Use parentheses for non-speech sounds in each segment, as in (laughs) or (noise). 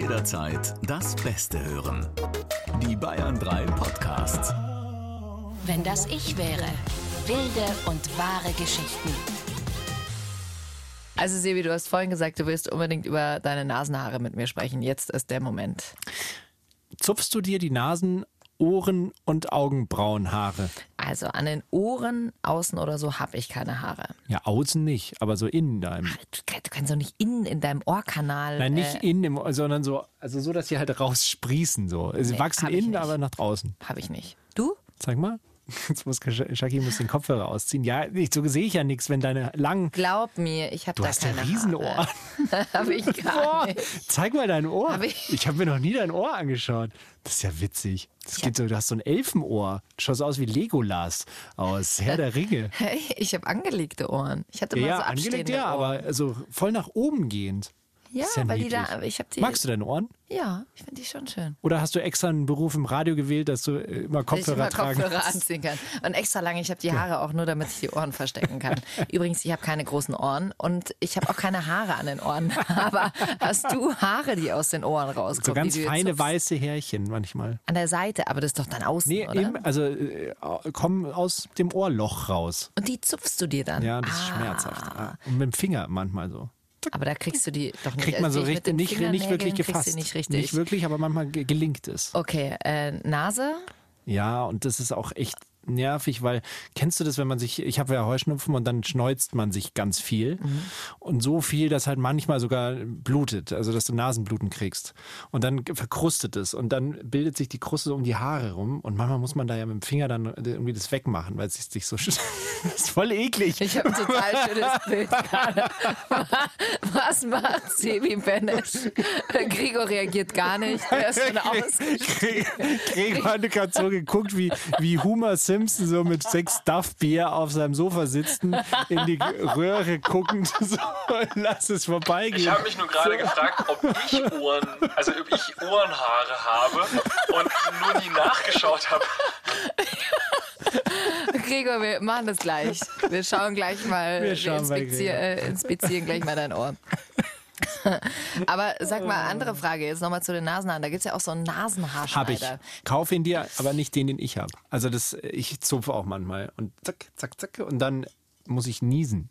Jederzeit das Beste hören. Die Bayern 3 Podcasts. Wenn das ich wäre. Wilde und wahre Geschichten. Also Sebi, du hast vorhin gesagt, du willst unbedingt über deine Nasenhaare mit mir sprechen. Jetzt ist der Moment. Zupfst du dir die Nasen, Ohren und Augenbrauenhaare? Also an den Ohren, außen oder so habe ich keine Haare. Ja, außen nicht, aber so innen deinem. Du, du kannst doch nicht innen in deinem Ohrkanal. Nein, nicht äh, innen, im, sondern so, also so, dass sie halt raussprießen so. Sie Nee, wachsen innen, aber nach draußen. Habe ich nicht. Du? Zeig mal. (laughs) Jetzt muss Shaki muss den Kopfhörer ausziehen. Ja, ich, so sehe ich ja nichts, wenn deine langen. Glaub mir, ich habe Du da hast keine Riesenohren. Haare. (laughs) habe ich (laughs) gar Boah, nicht. zeig mal dein Ohr. Hab ich- ich habe mir noch nie dein Ohr angeschaut. Das ist ja witzig. Das geht so, du hast so ein Elfenohr. Du schaust aus wie Legolas aus Herr der Ringe. Hey, ich habe angelegte Ohren. Ich hatte mal Ja, so angelegt, abstehende ja, aber also voll nach oben gehend. Ja, ist ja weil die da, ich habe die. Magst du deine Ohren? Ja, ich finde die schon schön. Oder hast du extra einen Beruf im Radio gewählt, dass du äh, immer Dass Kopfhörer ich immer tragen Kopfhörer kannst? anziehen kann. Und extra lang, ich habe die Haare auch nur, damit ich die Ohren verstecken kann. (laughs) Übrigens, ich habe keine großen Ohren und ich habe auch keine Haare an den Ohren. (laughs) Aber hast du Haare, die aus den Ohren rauskommen? So ganz feine weiße Härchen manchmal. An der Seite, aber das ist doch dann außen, Nee, oder? eben, also äh, kommen aus dem Ohrloch raus. Und die zupfst du dir dann? Ja, das ist Ah. schmerzhaft. Ah. Und mit dem Finger manchmal so. Aber da kriegst du die doch nicht. Kriegt man Also so richtig, nicht, nicht wirklich gefasst. Nicht richtig. Nicht wirklich, aber manchmal ge- gelingt es. Okay, äh, Nase? Ja, und das ist auch echt nervig, weil kennst du das, wenn man sich, ich habe ja Heuschnupfen und dann schneuzt man sich ganz viel und so viel, dass halt manchmal sogar blutet, also dass du Nasenbluten kriegst und dann verkrustet es und dann bildet sich die Kruste so um die Haare rum und manchmal muss man da ja mit dem Finger dann irgendwie das wegmachen, weil es sich so, das (laughs) ist voll eklig. Ich habe ein total schönes (laughs) Bild gerade. Was macht Sebi Bennett? Gregor reagiert gar nicht. Er ist schon ausgestiegen. Gregor hat gerade so geguckt, wie, wie Homer Simpson so mit sechs Duff-Bier auf seinem Sofa sitzen, in die Röhre guckend, (laughs) so, lass es vorbeigehen. Ich habe mich nur gerade gefragt, ob ich Ohren, also ob ich Ohrenhaare habe und nur nie nachgeschaut habe. Gregor, wir machen das gleich. Wir schauen gleich mal, Wir wir, inspizier, äh, inspizieren gleich mal dein Ohr. (laughs) Aber sag mal, andere Frage jetzt nochmal zu den Nasenhaaren. Da gibt's ja auch so einen Hab Nasenhaarschneider. ich. Kauf ihn dir, aber nicht den, den ich habe. Also das, ich zupfe auch manchmal und zack, zack, zack und dann muss ich niesen.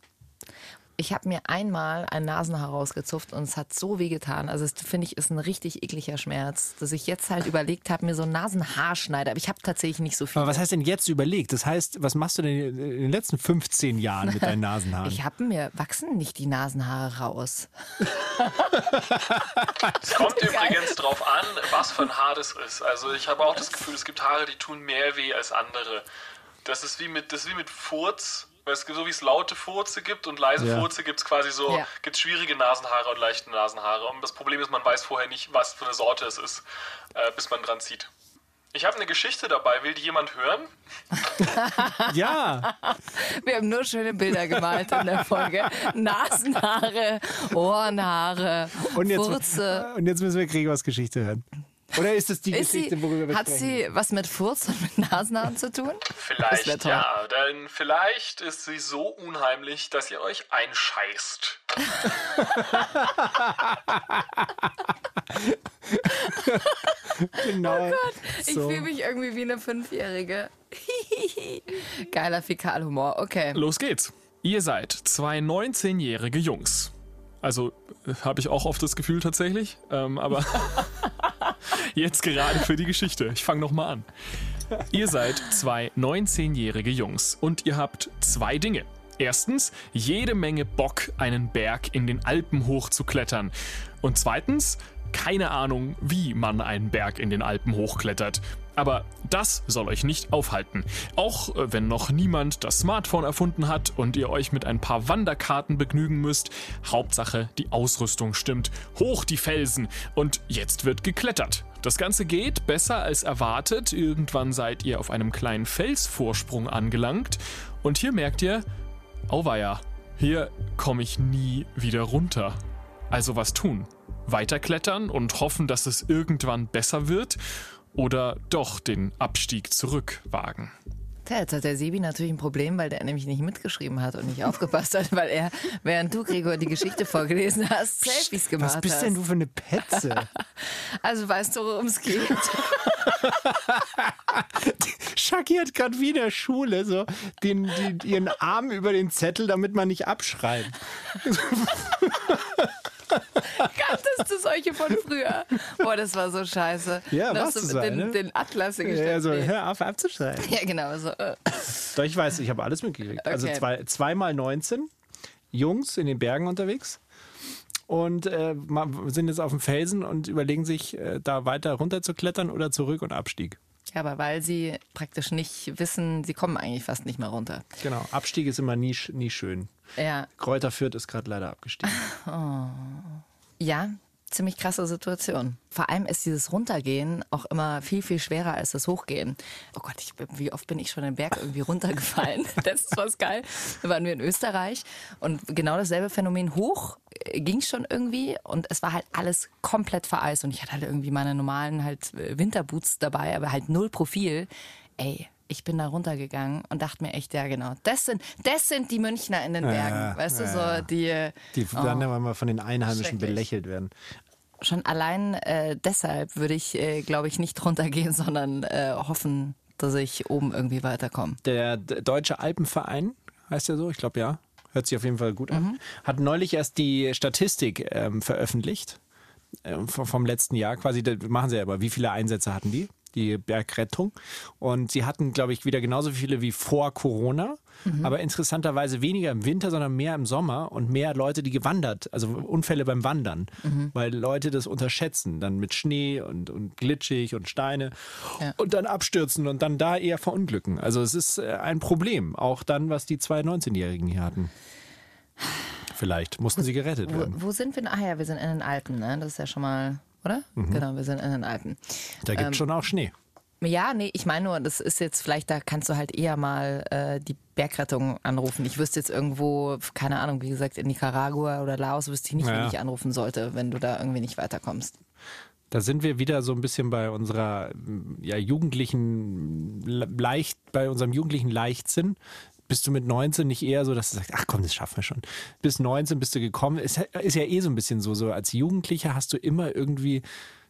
Ich habe mir einmal ein Nasenhaar rausgezupft und es hat so weh getan. Also das finde ich ist ein richtig ekliger Schmerz, dass ich jetzt halt überlegt habe, mir so einen Nasenhaarschneider. Aber ich habe tatsächlich nicht so viel. Aber was heißt denn jetzt überlegt? Das heißt, was machst du denn in den letzten 15 Jahren mit deinen (laughs) Nasenhaaren? Ich habe mir wachsen nicht die Nasenhaare raus. Es kommt übrigens drauf an, was für ein Haar das ist. Also ich habe auch das Gefühl, es gibt Haare, die tun mehr weh als andere. Das ist wie mit, das ist wie mit Furz. Weil es gibt so wie es laute Furze gibt und leise Ja. Furze gibt es quasi so, Ja. gibt schwierige Nasenhaare und leichte Nasenhaare. Und das Problem ist, man weiß vorher nicht, was für eine Sorte es ist, äh, bis man dran zieht. Ich habe eine Geschichte dabei. Will die jemand hören? (laughs) ja, Wir haben nur schöne Bilder gemalt in der Folge. Nasenhaare, Ohrenhaare, und jetzt, Furze. und jetzt müssen wir Gregors Geschichte hören. Oder ist es die Ist sie, Geschichte, worüber wir hat sprechen? sie was mit Furz und mit Nasenhaaren zu tun? Vielleicht ja, denn vielleicht ist sie so unheimlich, dass ihr euch einscheißt. (laughs) Genau. Ich so. fühle mich irgendwie wie eine Fünfjährige. (laughs) Geiler Fäkalhumor. Okay. Los geht's. Ihr seid zwei 19-jährige Jungs. Also habe ich auch oft das Gefühl tatsächlich, ähm, aber (laughs) jetzt gerade für die Geschichte. Ich fange nochmal an. Ihr seid zwei 19-jährige Jungs und ihr habt zwei Dinge. Erstens, jede Menge Bock, einen Berg in den Alpen hochzuklettern. Und zweitens, keine Ahnung, wie man einen Berg in den Alpen hochklettert. Aber das soll euch nicht aufhalten. Auch äh, wenn noch niemand das Smartphone erfunden hat und ihr euch mit ein paar Wanderkarten begnügen müsst, Hauptsache die Ausrüstung stimmt. Hoch die Felsen und jetzt wird geklettert. Das Ganze geht besser als erwartet. Irgendwann seid ihr auf einem kleinen Felsvorsprung angelangt und hier merkt ihr, auweia, hier komme ich nie wieder runter. Also was tun? Weiterklettern und hoffen, dass es irgendwann besser wird? Oder doch den Abstieg zurückwagen? Tja, jetzt hat der Sebi natürlich ein Problem, weil der nämlich nicht mitgeschrieben hat und nicht (laughs) aufgepasst hat, weil er, während du, Gregor, die Geschichte vorgelesen hast, Selfies gemacht Was bist denn du für eine Petze? (laughs) Also weißt du, worum es geht? (laughs) Shaki hat gerade wie in der Schule so den, den, ihren Arm über den Zettel, damit man nicht abschreibt. Kanntest du solche von früher? Boah, das war so scheiße. Ja, warst so du so den, eine? den Atlas gestellt. Ja, so, hör auf abzuschreiben. ja, genau. So, äh. Doch, ich weiß, ich habe alles mitgekriegt. Also Okay. zwei, zweimal 19 Jungs in den Bergen unterwegs und äh, sind jetzt auf dem Felsen und überlegen sich, äh, da weiter runter zu klettern oder zurück und Abstieg. Ja, aber weil sie praktisch nicht wissen, sie kommen eigentlich fast nicht mehr runter. Genau, Abstieg ist immer nie, nie schön. Ja, Kräuter Fürth ist gerade leider abgestiegen. ja, ziemlich krasse Situation. Vor allem ist dieses Runtergehen auch immer viel, viel schwerer als das Hochgehen. Oh Gott, ich, wie oft bin ich schon den Berg irgendwie runtergefallen? (laughs) Das ist was geil. Da waren wir in Österreich und genau dasselbe Phänomen hoch äh, ging schon irgendwie und es war halt alles komplett vereist und ich hatte halt irgendwie meine normalen halt äh, Winterboots dabei, aber halt null Profil. Ey, ich bin da runtergegangen und dachte mir echt, ja genau, das sind, das sind die Münchner in den Bergen. Ja, weißt du, ja, so ja. die, Die dann immer mal von den Einheimischen belächelt werden. schon allein äh, deshalb würde ich, äh, glaube ich, nicht (laughs) runtergehen, sondern äh, hoffen, dass ich oben irgendwie weiterkomme. Der Deutsche Alpenverein, heißt der so? Ich glaube ja. Hört sich auf jeden Fall gut an. Hat neulich erst die Statistik ähm, veröffentlicht ähm, vom, letzten Jahr. Quasi, machen sie ja aber, wie viele Einsätze hatten die? Die Bergrettung. Und sie hatten, glaube ich, wieder genauso viele wie vor Corona. Aber interessanterweise weniger im Winter, sondern mehr im Sommer und mehr Leute, die gewandert, also Unfälle beim Wandern, weil Leute das unterschätzen, dann mit Schnee und, und glitschig und Steine Ja. und dann abstürzen und dann da eher verunglücken. Also es ist äh, ein Problem, auch dann, was die zwei 19-Jährigen hier hatten. Vielleicht mussten sie gerettet Wo, werden. wo sind wir? Ah ja, wir sind in den Alpen, ne? Das ist ja schon mal, oder? Genau, wir sind in den Alpen. Da gibt es schon auch Schnee. Ja, nee, ich meine nur, das ist jetzt vielleicht, da kannst du halt eher mal äh, die Bergrettung anrufen. Ich wüsste jetzt irgendwo, keine Ahnung, wie gesagt, in Nicaragua oder Laos wüsste ich nicht, Ja. wen ich anrufen sollte, wenn du da irgendwie nicht weiterkommst. Da sind wir wieder so ein bisschen bei unserer ja, jugendlichen Le- leicht, bei unserem jugendlichen Leichtsinn. Bist du mit 19 nicht eher so, dass du sagst, ach komm, das schaffen wir schon. Bis 19 bist du gekommen. Ist, ist ja eh so ein bisschen so, so als Jugendlicher hast du immer irgendwie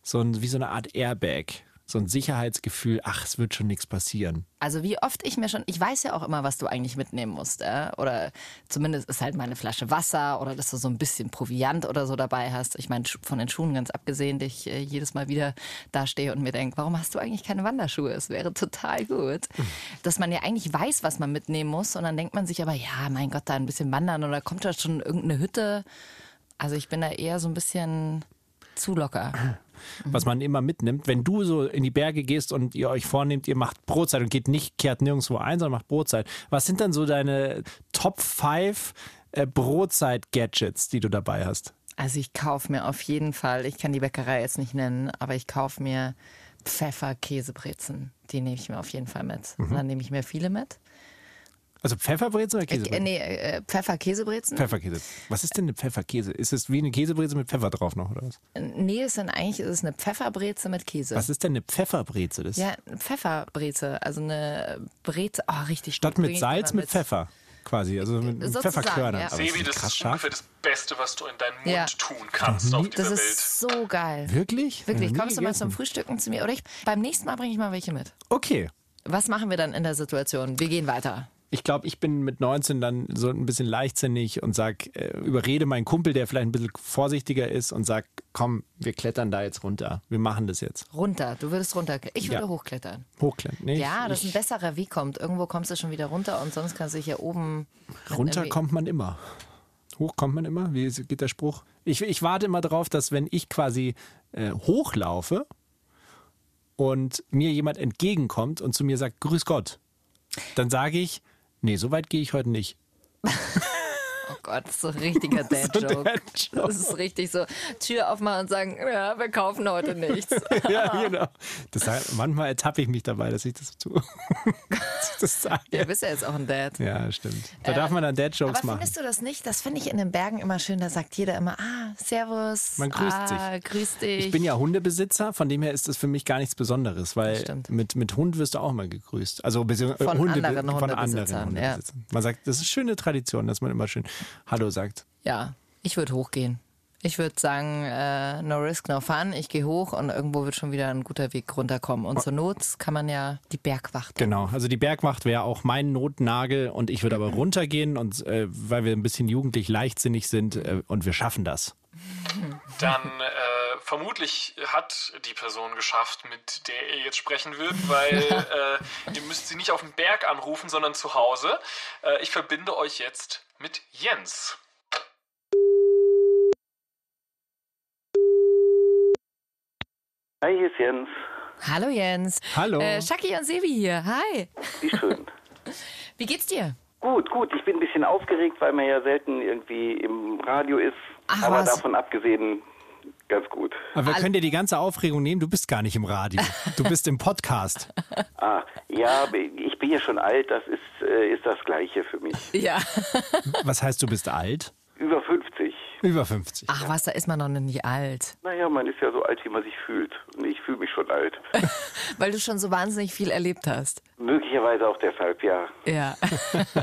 so ein, wie so eine Art Airbag. So ein Sicherheitsgefühl, ach, es wird schon nichts passieren. Also wie oft ich mir schon, ich weiß ja auch immer, was du eigentlich mitnehmen musst, äh? oder zumindest ist halt meine Flasche Wasser oder dass du so ein bisschen Proviant oder so dabei hast. Ich meine, von den Schuhen ganz abgesehen, dass ich äh, jedes Mal wieder da stehe und mir denke, warum hast du eigentlich keine Wanderschuhe? Es wäre total gut. Dass man ja eigentlich weiß, was man mitnehmen muss und dann denkt man sich aber, ja, mein Gott, da ein bisschen wandern oder kommt da schon irgendeine Hütte. Also ich bin da eher so ein bisschen zu locker. Was man immer mitnimmt. Wenn du so in die Berge gehst und ihr euch vornehmt, ihr macht Brotzeit und geht nicht, kehrt nirgendwo ein, sondern macht Brotzeit. Was sind dann so deine Top 5 äh, Brotzeit-Gadgets, die du dabei hast? Also ich kaufe mir auf jeden Fall, ich kann die Bäckerei jetzt nicht nennen, aber ich kaufe mir Pfeffer-Käsebrezen. Die nehme ich mir auf jeden Fall mit. Und dann nehme ich mir viele mit. Also Pfefferbrezel oder Äh, Käsebrezel? nee, äh, Pfeffer-Käsebrezen. Pfefferkäse. Was ist denn eine Pfefferkäse? Ist es wie eine Käsebrezel mit Pfeffer drauf noch oder was? Nee, es sind eigentlich ist es eine Pfefferbreze mit Käse. Was ist denn eine Pfefferbrezel? Das Ja, eine Pfefferbreze, also eine Breze, oh, richtig statt mit Salz mit Pfeffer quasi, also mit Sozusagen, Pfefferkörnern. ja. Sebi, ist das krass ist scharf. ungefähr das Beste, was du in deinen Mund Ja. tun kannst auf dieser Das Welt. ist so geil. Wirklich? Wirklich, nie kommst du mal zum Frühstücken zu mir? Oder ich, beim nächsten Mal bringe ich mal welche mit. Okay. Was machen wir dann in der Situation? Wir gehen weiter. Ich glaube, ich bin mit 19 dann so ein bisschen leichtsinnig und sag, äh, überrede meinen Kumpel, der vielleicht ein bisschen vorsichtiger ist und sag, komm, wir klettern da jetzt runter. Wir machen das jetzt. Runter, du würdest runter. Ich würde Ja. hochklettern. Hochklettern. Nee, Ja, das ist ein besserer Weg kommt. Irgendwo kommst du schon wieder runter und sonst kannst du dich hier oben. runter irgendwie- kommt man immer. Hoch kommt man immer. Wie geht der Spruch? Ich, ich warte immer darauf, dass wenn ich quasi äh, hochlaufe und mir jemand entgegenkommt und zu mir sagt, Grüß Gott, dann sage ich, nee, so weit gehe ich heute nicht. (laughs) Gott, so ein richtiger (laughs) Dad-Joke. Dad-Joke. das ist richtig so, Tür aufmachen und sagen, ja, wir kaufen heute nichts. (laughs) ja, genau. Das, (laughs) heißt, manchmal ertappe ich mich dabei, dass ich das tue. dass ich das sage. Ja, bist ja jetzt auch ein Dad. Ja, stimmt. Da darf man dann Dad-Jokes machen. findest du das nicht? Das finde ich in den Bergen immer schön. Da sagt jeder immer, ah, servus. Man grüßt ah, sich. Grüß dich. Ich bin ja Hundebesitzer, von dem her ist das für mich gar nichts Besonderes, weil Stimmt. mit, mit Hund wirst du auch mal gegrüßt. Also Von Hunde, anderen von anderen Hundebesitzern, Hundebesitzern. Man sagt, das ist schöne Tradition, dass man immer schön Hallo sagt. Ja, ich würde hochgehen. Ich würde sagen, äh, no risk, no fun. Ich gehe hoch und irgendwo wird schon wieder ein guter Weg runterkommen. Und zur Not kann man ja die Bergwacht. Genau, also die Bergwacht wäre auch mein Notnagel und ich würde aber runtergehen und äh, weil wir ein bisschen jugendlich leichtsinnig sind äh, und wir schaffen das. Dann äh, vermutlich hat die Person geschafft, mit der ihr jetzt sprechen würdet, weil (laughs) äh, ihr müsst sie nicht auf dem Berg anrufen, sondern zu Hause. Äh, ich verbinde euch jetzt mit Jens. Hi, hier ist Jens. Hallo Jens. Hallo. Äh, Shaki und Sevi hier. Hi. Wie schön. (laughs) Wie geht's dir? gut, gut. Ich bin ein bisschen aufgeregt, weil man ja selten irgendwie im Radio ist. Ach, aber was? davon abgesehen, ganz gut. Aber wir können dir die ganze Aufregung nehmen, du bist gar nicht im Radio. Du bist im Podcast. (laughs) Ah, ja, ich bin ja schon alt. Das ist, äh, ist das Gleiche für mich. (laughs) Ja. Was heißt, du bist alt? Über 50. Über 50. Ach was, da ist man noch nicht alt. Naja, man ist ja so alt, wie man sich fühlt. Und ich fühle mich schon alt. (laughs) Weil du schon so wahnsinnig viel erlebt hast. Möglicherweise auch deshalb, ja. Ja.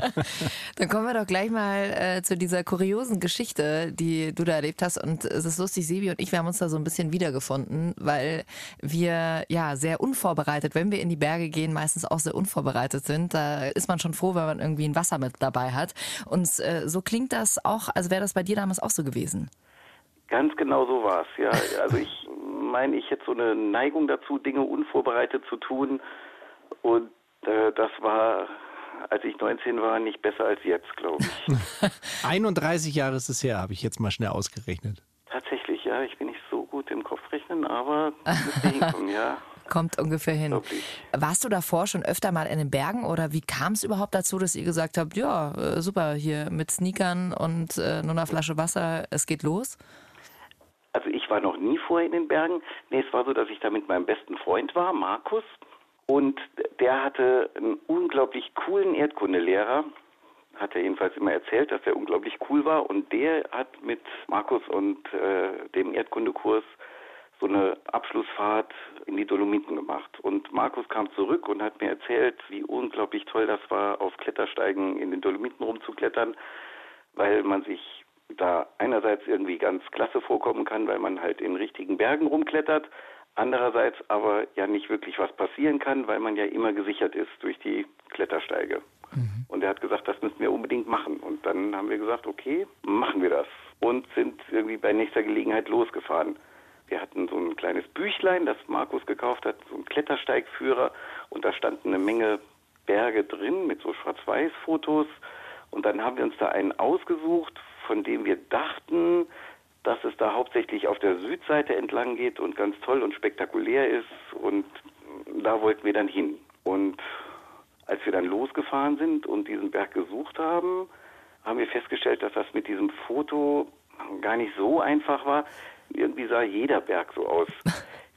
(laughs) Dann kommen wir doch gleich mal äh, zu dieser kuriosen Geschichte, die du da erlebt hast. Und es ist lustig, Sebi und ich, wir haben uns da so ein bisschen wiedergefunden, weil wir ja sehr unvorbereitet, wenn wir in die Berge gehen, meistens auch sehr unvorbereitet sind. Da ist man schon froh, wenn man irgendwie ein Wasser mit dabei hat. Und äh, so klingt das auch, also wäre das bei dir damals auch so gewesen. Ganz genau so war es, ja. Also ich meine, ich hätte so eine Neigung dazu, Dinge unvorbereitet zu tun. Und das war, als ich 19 war, nicht besser als jetzt, glaube ich. (laughs) 31 Jahre ist es her, habe ich jetzt mal schnell ausgerechnet. Tatsächlich, ja. Ich bin nicht so gut im Kopfrechnen, aber (laughs) hinkommen, ja. Kommt ungefähr hin. Warst du davor schon öfter mal in den Bergen oder wie kam es überhaupt dazu, dass ihr gesagt habt, ja, äh, super, hier mit Sneakern und äh, nur einer Flasche Wasser, es geht los? Also ich war noch nie vorher in den Bergen. Nee, es war so, dass ich da mit meinem besten Freund war, Markus. Und der hatte einen unglaublich coolen Erdkundelehrer. Hat er jedenfalls immer erzählt, dass er unglaublich cool war. Und der hat mit Markus und äh, dem Erdkundekurs so eine Abschlussfahrt in die Dolomiten gemacht. Und Markus kam zurück und hat mir erzählt, wie unglaublich toll das war, auf Klettersteigen in den Dolomiten rumzuklettern, weil man sich da einerseits irgendwie ganz klasse vorkommen kann, weil man halt in richtigen Bergen rumklettert, andererseits aber ja nicht wirklich was passieren kann, weil man ja immer gesichert ist durch die Klettersteige. Und er hat gesagt, das müssen wir unbedingt machen. Und dann haben wir gesagt, okay, machen wir das. Und sind irgendwie bei nächster Gelegenheit losgefahren. Wir hatten so ein kleines Büchlein, das Markus gekauft hat, so ein Klettersteigführer. Und da standen eine Menge Berge drin mit so Schwarz-Weiß-Fotos. Und dann haben wir uns da einen ausgesucht, von dem wir dachten, dass es da hauptsächlich auf der Südseite entlang geht und ganz toll und spektakulär ist. Und da wollten wir dann hin. Und als wir dann losgefahren sind und diesen Berg gesucht haben, haben wir festgestellt, dass das mit diesem Foto gar nicht so einfach war. Irgendwie sah jeder Berg so aus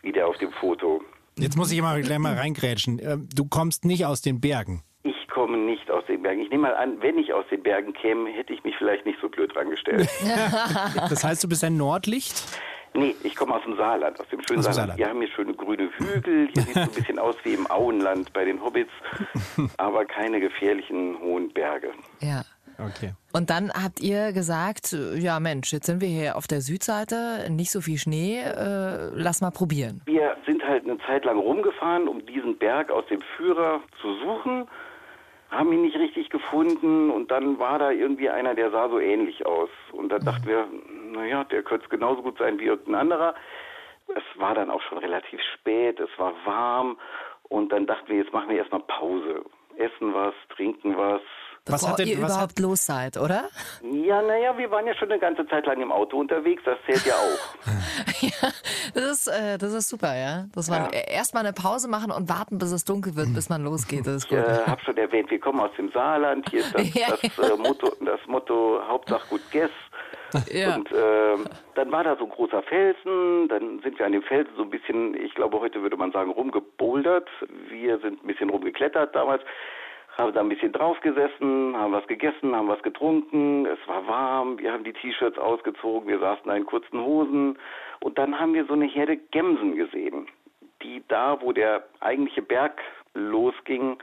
wie der auf dem Foto. Jetzt muss ich mal gleich mal reingrätschen. Ähm, Du kommst nicht aus den Bergen. Ich komme nicht aus den Bergen. Ich nehme mal an, wenn ich aus den Bergen käme, hätte ich mich vielleicht nicht so blöd rangestellt. (laughs) (laughs) Das heißt, du bist ein Nordlicht? Nee, ich komme aus dem Saarland, aus dem schönen Aus dem Saarland. Saarland. Wir haben hier schöne grüne Hügel. Hier sieht es ein bisschen aus wie im Auenland bei den Hobbits, (laughs) aber keine gefährlichen hohen Berge. Ja. Okay. Und dann habt ihr gesagt, ja Mensch, jetzt sind wir hier auf der Südseite, nicht so viel Schnee, äh, lass mal probieren. Wir sind halt eine Zeit lang rumgefahren, um diesen Berg aus dem Führer zu suchen, haben ihn nicht richtig gefunden und dann war da irgendwie einer, der sah so ähnlich aus. Und da dachten wir, naja, der könnte genauso gut sein wie irgendein anderer. Es war dann auch schon relativ spät, es war warm und dann dachten wir, jetzt machen wir erstmal Pause. Essen was, trinken was Was bevor hat denn- ihr was überhaupt los seid, oder? Ja, naja, wir waren ja schon eine ganze Zeit lang im Auto unterwegs, das zählt ja auch. (laughs) (laughs) Das ist, äh, das ist super, ja. Dass man Ja. erstmal eine Pause machen und warten, bis es dunkel wird, bis man losgeht. Das ist Ich gut. äh, habe schon erwähnt, wir kommen aus dem Saarland. Hier ist (laughs) das, Ja, das, äh, Motto, das Motto Hauptsache gut Guess. Ja. Und ähm, dann war da so ein großer Felsen, dann sind wir an dem Felsen so ein bisschen, ich glaube heute würde man sagen, rumgebouldert. Wir sind ein bisschen rumgeklettert damals, haben da ein bisschen drauf gesessen, haben was gegessen, haben was getrunken, es war warm, wir haben die T-Shirts ausgezogen, wir saßen da in kurzen Hosen und dann haben wir so eine Herde Gemsen gesehen, die da, wo der eigentliche Berg losging,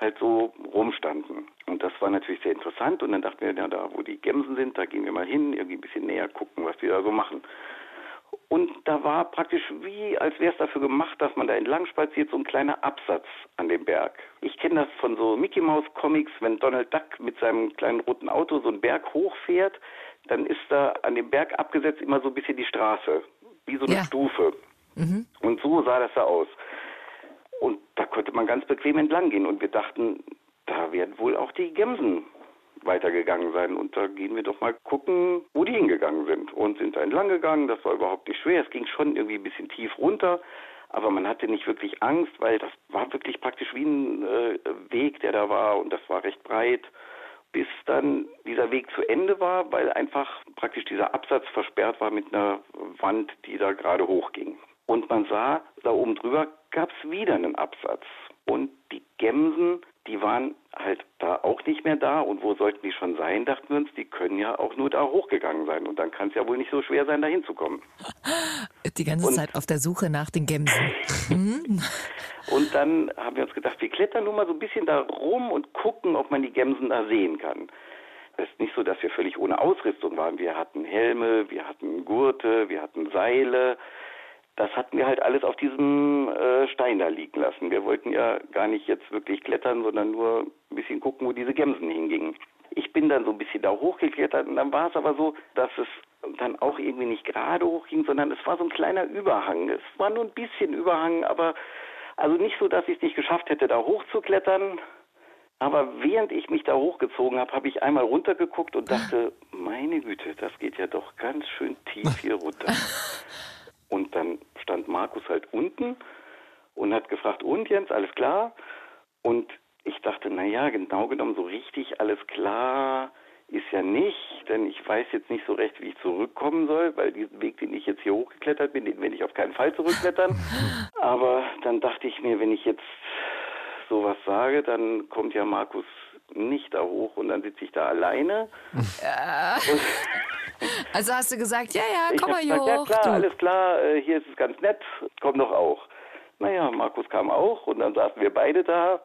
halt so rumstanden. Und das war natürlich sehr interessant. Und dann dachten wir, ja, da wo die Gemsen sind, da gehen wir mal hin, irgendwie ein bisschen näher gucken, was die da so machen. Und da war praktisch wie, als wäre es dafür gemacht, dass man da entlang spaziert, so ein kleiner Absatz an dem Berg. Ich kenne das von so Mickey Mouse Comics, wenn Donald Duck mit seinem kleinen roten Auto so einen Berg hochfährt, dann ist da an dem Berg abgesetzt immer so ein bisschen die Straße, wie so eine Ja. Stufe. Und so sah das da aus. Und da konnte man ganz bequem entlang gehen. Und wir dachten, da werden wohl auch die Gemsen weitergegangen sein. Und da gehen wir doch mal gucken, wo die hingegangen sind. Und sind da entlang gegangen. Das war überhaupt nicht schwer. Es ging schon irgendwie ein bisschen tief runter. Aber man hatte nicht wirklich Angst, weil das war wirklich praktisch wie ein äh, Weg, der da war. Und das war recht breit. Bis dann dieser Weg zu Ende war, weil einfach praktisch dieser Absatz versperrt war mit einer Wand, die da gerade hochging. Und man sah, da oben drüber gab es wieder einen Absatz. Und die Gemsen, die waren halt da auch nicht mehr da. Und wo sollten die schon sein, dachten wir uns, die können ja auch nur da hochgegangen sein. Und dann kann es ja wohl nicht so schwer sein, da hinzukommen. (laughs) Die ganze Und- Zeit auf der Suche nach den Gemsen. Mhm. (laughs) Und dann haben wir uns gedacht, wir klettern nur mal so ein bisschen da rum und gucken, ob man die Gemsen da sehen kann. Es ist nicht so, dass wir völlig ohne Ausrüstung waren. Wir hatten Helme, wir hatten Gurte, wir hatten Seile. Das hatten wir halt alles auf diesem äh, Stein da liegen lassen. Wir wollten ja gar nicht jetzt wirklich klettern, sondern nur ein bisschen gucken, wo diese Gemsen hingingen. Ich bin dann so ein bisschen da hochgeklettert und dann war es aber so, dass es dann auch irgendwie nicht gerade hochging, sondern es war so ein kleiner Überhang. Es war nur ein bisschen Überhang, aber also nicht so, dass ich es nicht geschafft hätte, da hochzuklettern. Aber während ich mich da hochgezogen habe, habe ich einmal runtergeguckt und dachte, meine Güte, das geht ja doch ganz schön tief hier runter. (laughs) Und dann Markus halt unten und hat gefragt, und Jens, alles klar? Und ich dachte, naja, genau genommen, so richtig alles klar ist ja nicht, denn ich weiß jetzt nicht so recht, wie ich zurückkommen soll, weil diesen Weg, den ich jetzt hier hochgeklettert bin, den werde ich auf keinen Fall zurückklettern. (laughs) Aber dann dachte ich mir, wenn ich jetzt sowas sage, dann kommt ja Markus nicht da hoch und dann sitze ich da alleine. (laughs) Und Also hast du gesagt, ja, ja, komm mal hier gesagt, ja hoch. klar, du. alles klar, äh, hier ist es ganz nett, komm doch auch. Naja, Markus kam auch und dann saßen wir beide da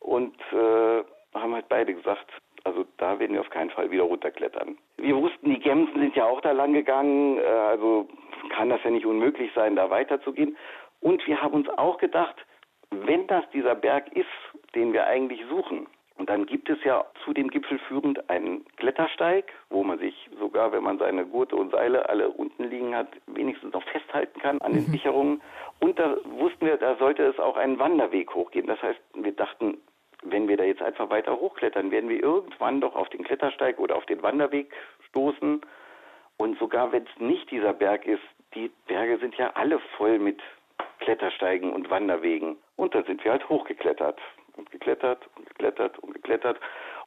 und äh, haben halt beide gesagt, also da werden wir auf keinen Fall wieder runterklettern. Wir wussten, die Gemsen sind ja auch da lang gegangen, äh, also kann das ja nicht unmöglich sein, da weiterzugehen. Und wir haben uns auch gedacht, wenn das dieser Berg ist, den wir eigentlich suchen, und dann gibt es ja zu dem Gipfel führend einen Klettersteig, wo man sich sogar, wenn man seine Gurte und Seile alle unten liegen hat, wenigstens noch festhalten kann an den Sicherungen. Und da wussten wir, da sollte es auch einen Wanderweg hochgehen. Das heißt, wir dachten, wenn wir da jetzt einfach weiter hochklettern, werden wir irgendwann doch auf den Klettersteig oder auf den Wanderweg stoßen. Und sogar wenn es nicht dieser Berg ist, die Berge sind ja alle voll mit Klettersteigen und Wanderwegen. Und da sind wir halt hochgeklettert und geklettert und geklettert und geklettert.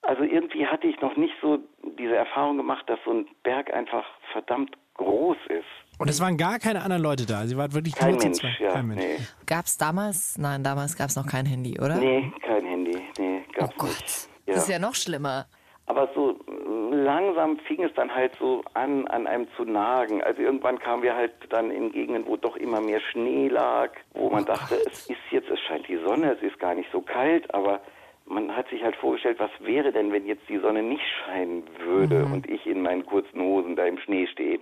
Also irgendwie hatte ich noch nicht so diese Erfahrung gemacht, dass so ein Berg einfach verdammt groß ist. Und es waren gar keine anderen Leute da. Sie waren wirklich Kein nur Mensch, zweit. ja. Kein Mensch. Nee. Gab es damals, nein, damals gab es noch kein Handy, oder? nee, kein Handy. Nee, Oh gab's Gott, nicht. das ist ja noch schlimmer. Aber so äh, langsam fing es dann halt so an, an einem zu nagen. Also irgendwann kamen wir halt dann in Gegenden, wo doch immer mehr Schnee lag, wo man dachte, es ist jetzt, es scheint die Sonne, es ist gar nicht so kalt, aber man hat sich halt vorgestellt, was wäre denn, wenn jetzt die Sonne nicht scheinen würde und ich in meinen kurzen Hosen da im Schnee stehe.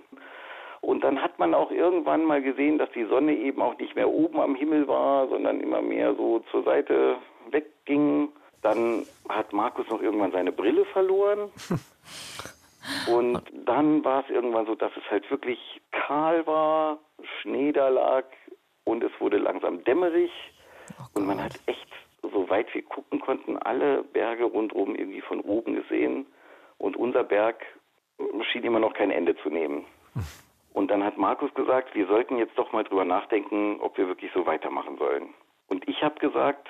Und dann hat man auch irgendwann mal gesehen, dass die Sonne eben auch nicht mehr oben am Himmel war, sondern immer mehr so zur Seite wegging. Dann hat Markus noch irgendwann seine Brille verloren. (laughs) Und dann war es irgendwann so, dass es halt wirklich kahl war, Schnee da lag und es wurde langsam dämmerig. und man hat echt soweit wir gucken konnten, alle Berge rundherum irgendwie von oben gesehen. Und unser Berg schien immer noch kein Ende zu nehmen. (laughs) Und dann hat Markus gesagt, wir sollten jetzt doch mal drüber nachdenken, ob wir wirklich so weitermachen sollen. Und ich habe gesagt,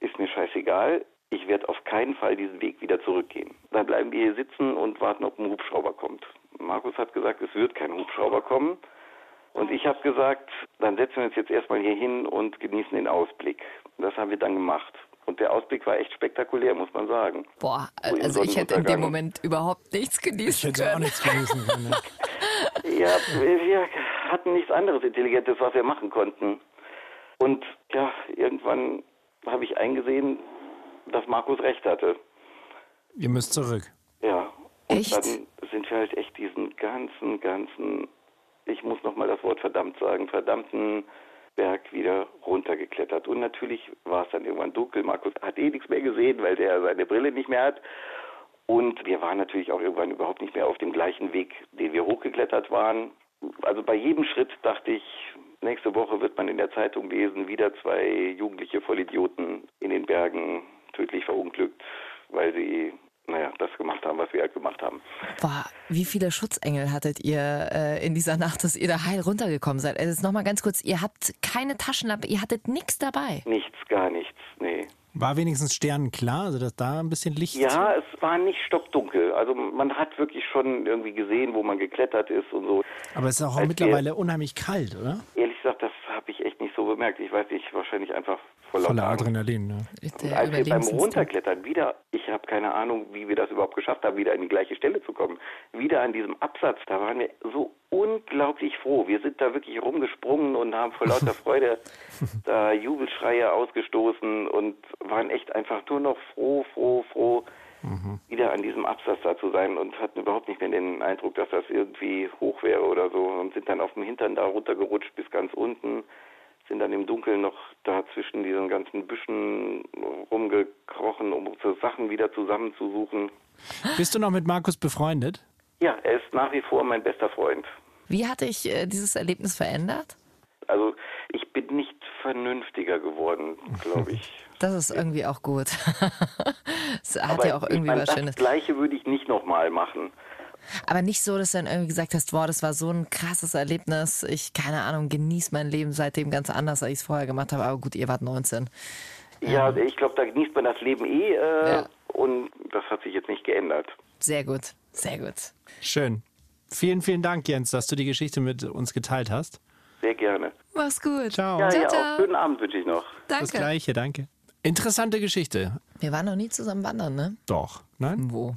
ist mir scheißegal, ich werde auf keinen Fall diesen Weg wieder zurückgehen. Dann bleiben wir hier sitzen und warten, ob ein Hubschrauber kommt. Markus hat gesagt, es wird kein Hubschrauber kommen. Und ich habe gesagt, dann setzen wir uns jetzt erstmal hier hin und genießen den Ausblick. Das haben wir dann gemacht. Und der Ausblick war echt spektakulär, muss man sagen. Boah, also ich hätte in dem. Moment überhaupt nichts Ich genießen hätte auch können. nichts genießen können. ne? (laughs) Ja, wir hatten nichts anderes Intelligentes, was wir machen konnten. Und ja, irgendwann habe ich eingesehen, dass Markus recht hatte. Ihr müsst zurück. Ja. Und Echt? dann sind wir halt echt diesen ganzen, ganzen, ich muss nochmal das Wort verdammt sagen, verdammten Berg wieder runtergeklettert. Und natürlich war es dann irgendwann dunkel. Markus hat eh nichts mehr gesehen, weil der seine Brille nicht mehr hat. Und wir waren natürlich auch irgendwann überhaupt nicht mehr auf dem gleichen Weg, den wir hochgeklettert waren. Also bei jedem Schritt dachte ich, nächste Woche wird man in der Zeitung lesen, wieder zwei jugendliche Vollidioten in den Bergen tödlich verunglückt, weil sie, naja, das gemacht haben, was wir halt gemacht haben. Boah, wie viele Schutzengel hattet ihr äh, in dieser Nacht, dass ihr da heil runtergekommen seid? Also jetzt nochmal ganz kurz, ihr habt keine Taschenlampe, ihr hattet nichts dabei. Nichts, gar nichts, nee. War wenigstens sternenklar, also dass da ein bisschen Licht. Ja, es war nicht stockdunkel. Also man hat wirklich schon irgendwie gesehen, wo man geklettert ist und so. Aber es ist auch Als mittlerweile unheimlich kalt, oder? Ehrlich gesagt, das habe ich echt nicht so bemerkt. Ich weiß nicht, wahrscheinlich einfach vor lauter Voller Angst. Adrenalin, ne? Und als wir beim. Runterklettern wieder, ich habe keine Ahnung, wie wir das überhaupt geschafft haben, wieder an die gleiche Stelle zu kommen, wieder an diesem Absatz, da waren wir so unglaublich froh. Wir sind da wirklich rumgesprungen und haben vor lauter (laughs) Freude da Jubelschreie ausgestoßen und waren echt einfach nur noch froh, froh, froh, wieder an diesem Absatz da zu sein und hatten überhaupt nicht mehr den Eindruck, dass das irgendwie hoch wäre oder so und sind dann auf dem Hintern da runtergerutscht bis ganz unten sind dann im Dunkeln noch da zwischen diesen ganzen Büschen rumgekrochen, um unsere Sachen wieder zusammenzusuchen. Bist du noch mit Markus befreundet? Ja, er ist nach wie vor mein bester Freund. Wie hat dich äh, dieses Erlebnis verändert? Also ich bin nicht vernünftiger geworden, glaube ich. (laughs) Das ist irgendwie auch gut. (laughs) Es hat Aber ja auch ich irgendwie meine, was das Schönes. Gleiche würde ich nicht nochmal machen. Aber nicht so, dass du dann irgendwie gesagt hast, boah, das war so ein krasses Erlebnis. Ich, keine Ahnung, genieße mein Leben seitdem ganz anders, als ich es vorher gemacht habe. Aber gut, ihr wart 19. Ja, ich glaube, da genießt man das Leben eh äh, Ja. und das hat sich jetzt nicht geändert. Sehr gut, sehr gut. Schön. Vielen, vielen Dank, Jens, dass du die Geschichte mit uns geteilt hast. Sehr gerne. Mach's gut. Ciao. Ja, Ciao, ja, ciao. auch schönen Abend wünsche ich noch. Das Danke. Gleiche, danke. Interessante Geschichte. Wir waren noch nie zusammen wandern, ne? Doch. Nein? Wo?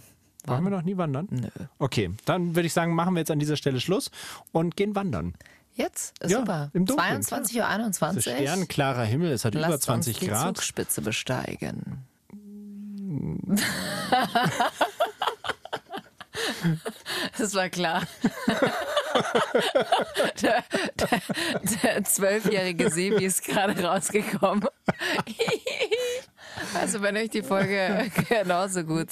Waren wir noch nie wandern? Nö. Okay, dann würde ich sagen, machen wir jetzt an dieser Stelle Schluss und gehen wandern. Jetzt? Ist Ja, super. im Dunkeln, 22.21 Es ist Uhr. sternklarer Himmel, es hat über Lasst 20 uns die Grad. Zugspitze besteigen. (laughs) Das war klar. Der, der, der zwölfjährige Sebi ist gerade rausgekommen. (laughs) Also wenn euch die Folge (laughs) genauso gut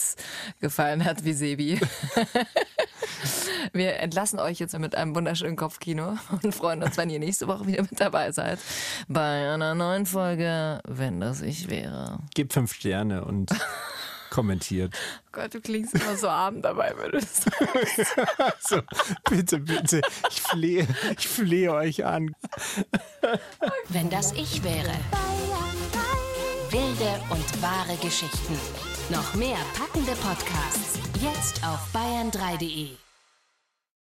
gefallen hat wie Sebi. (laughs) Wir entlassen euch jetzt mit einem wunderschönen Kopfkino und freuen uns, wenn ihr nächste Woche wieder mit dabei seid bei einer neuen Folge, wenn das ich wäre. Gebt fünf Sterne und (laughs) kommentiert. Gott, du klingst immer so arm dabei, wenn du das Also, bitte, bitte, ich flehe, ich flehe euch an. Wenn das ich wäre. Wilde und wahre Geschichten. Noch mehr packende Podcasts. Jetzt auf bayern3.de.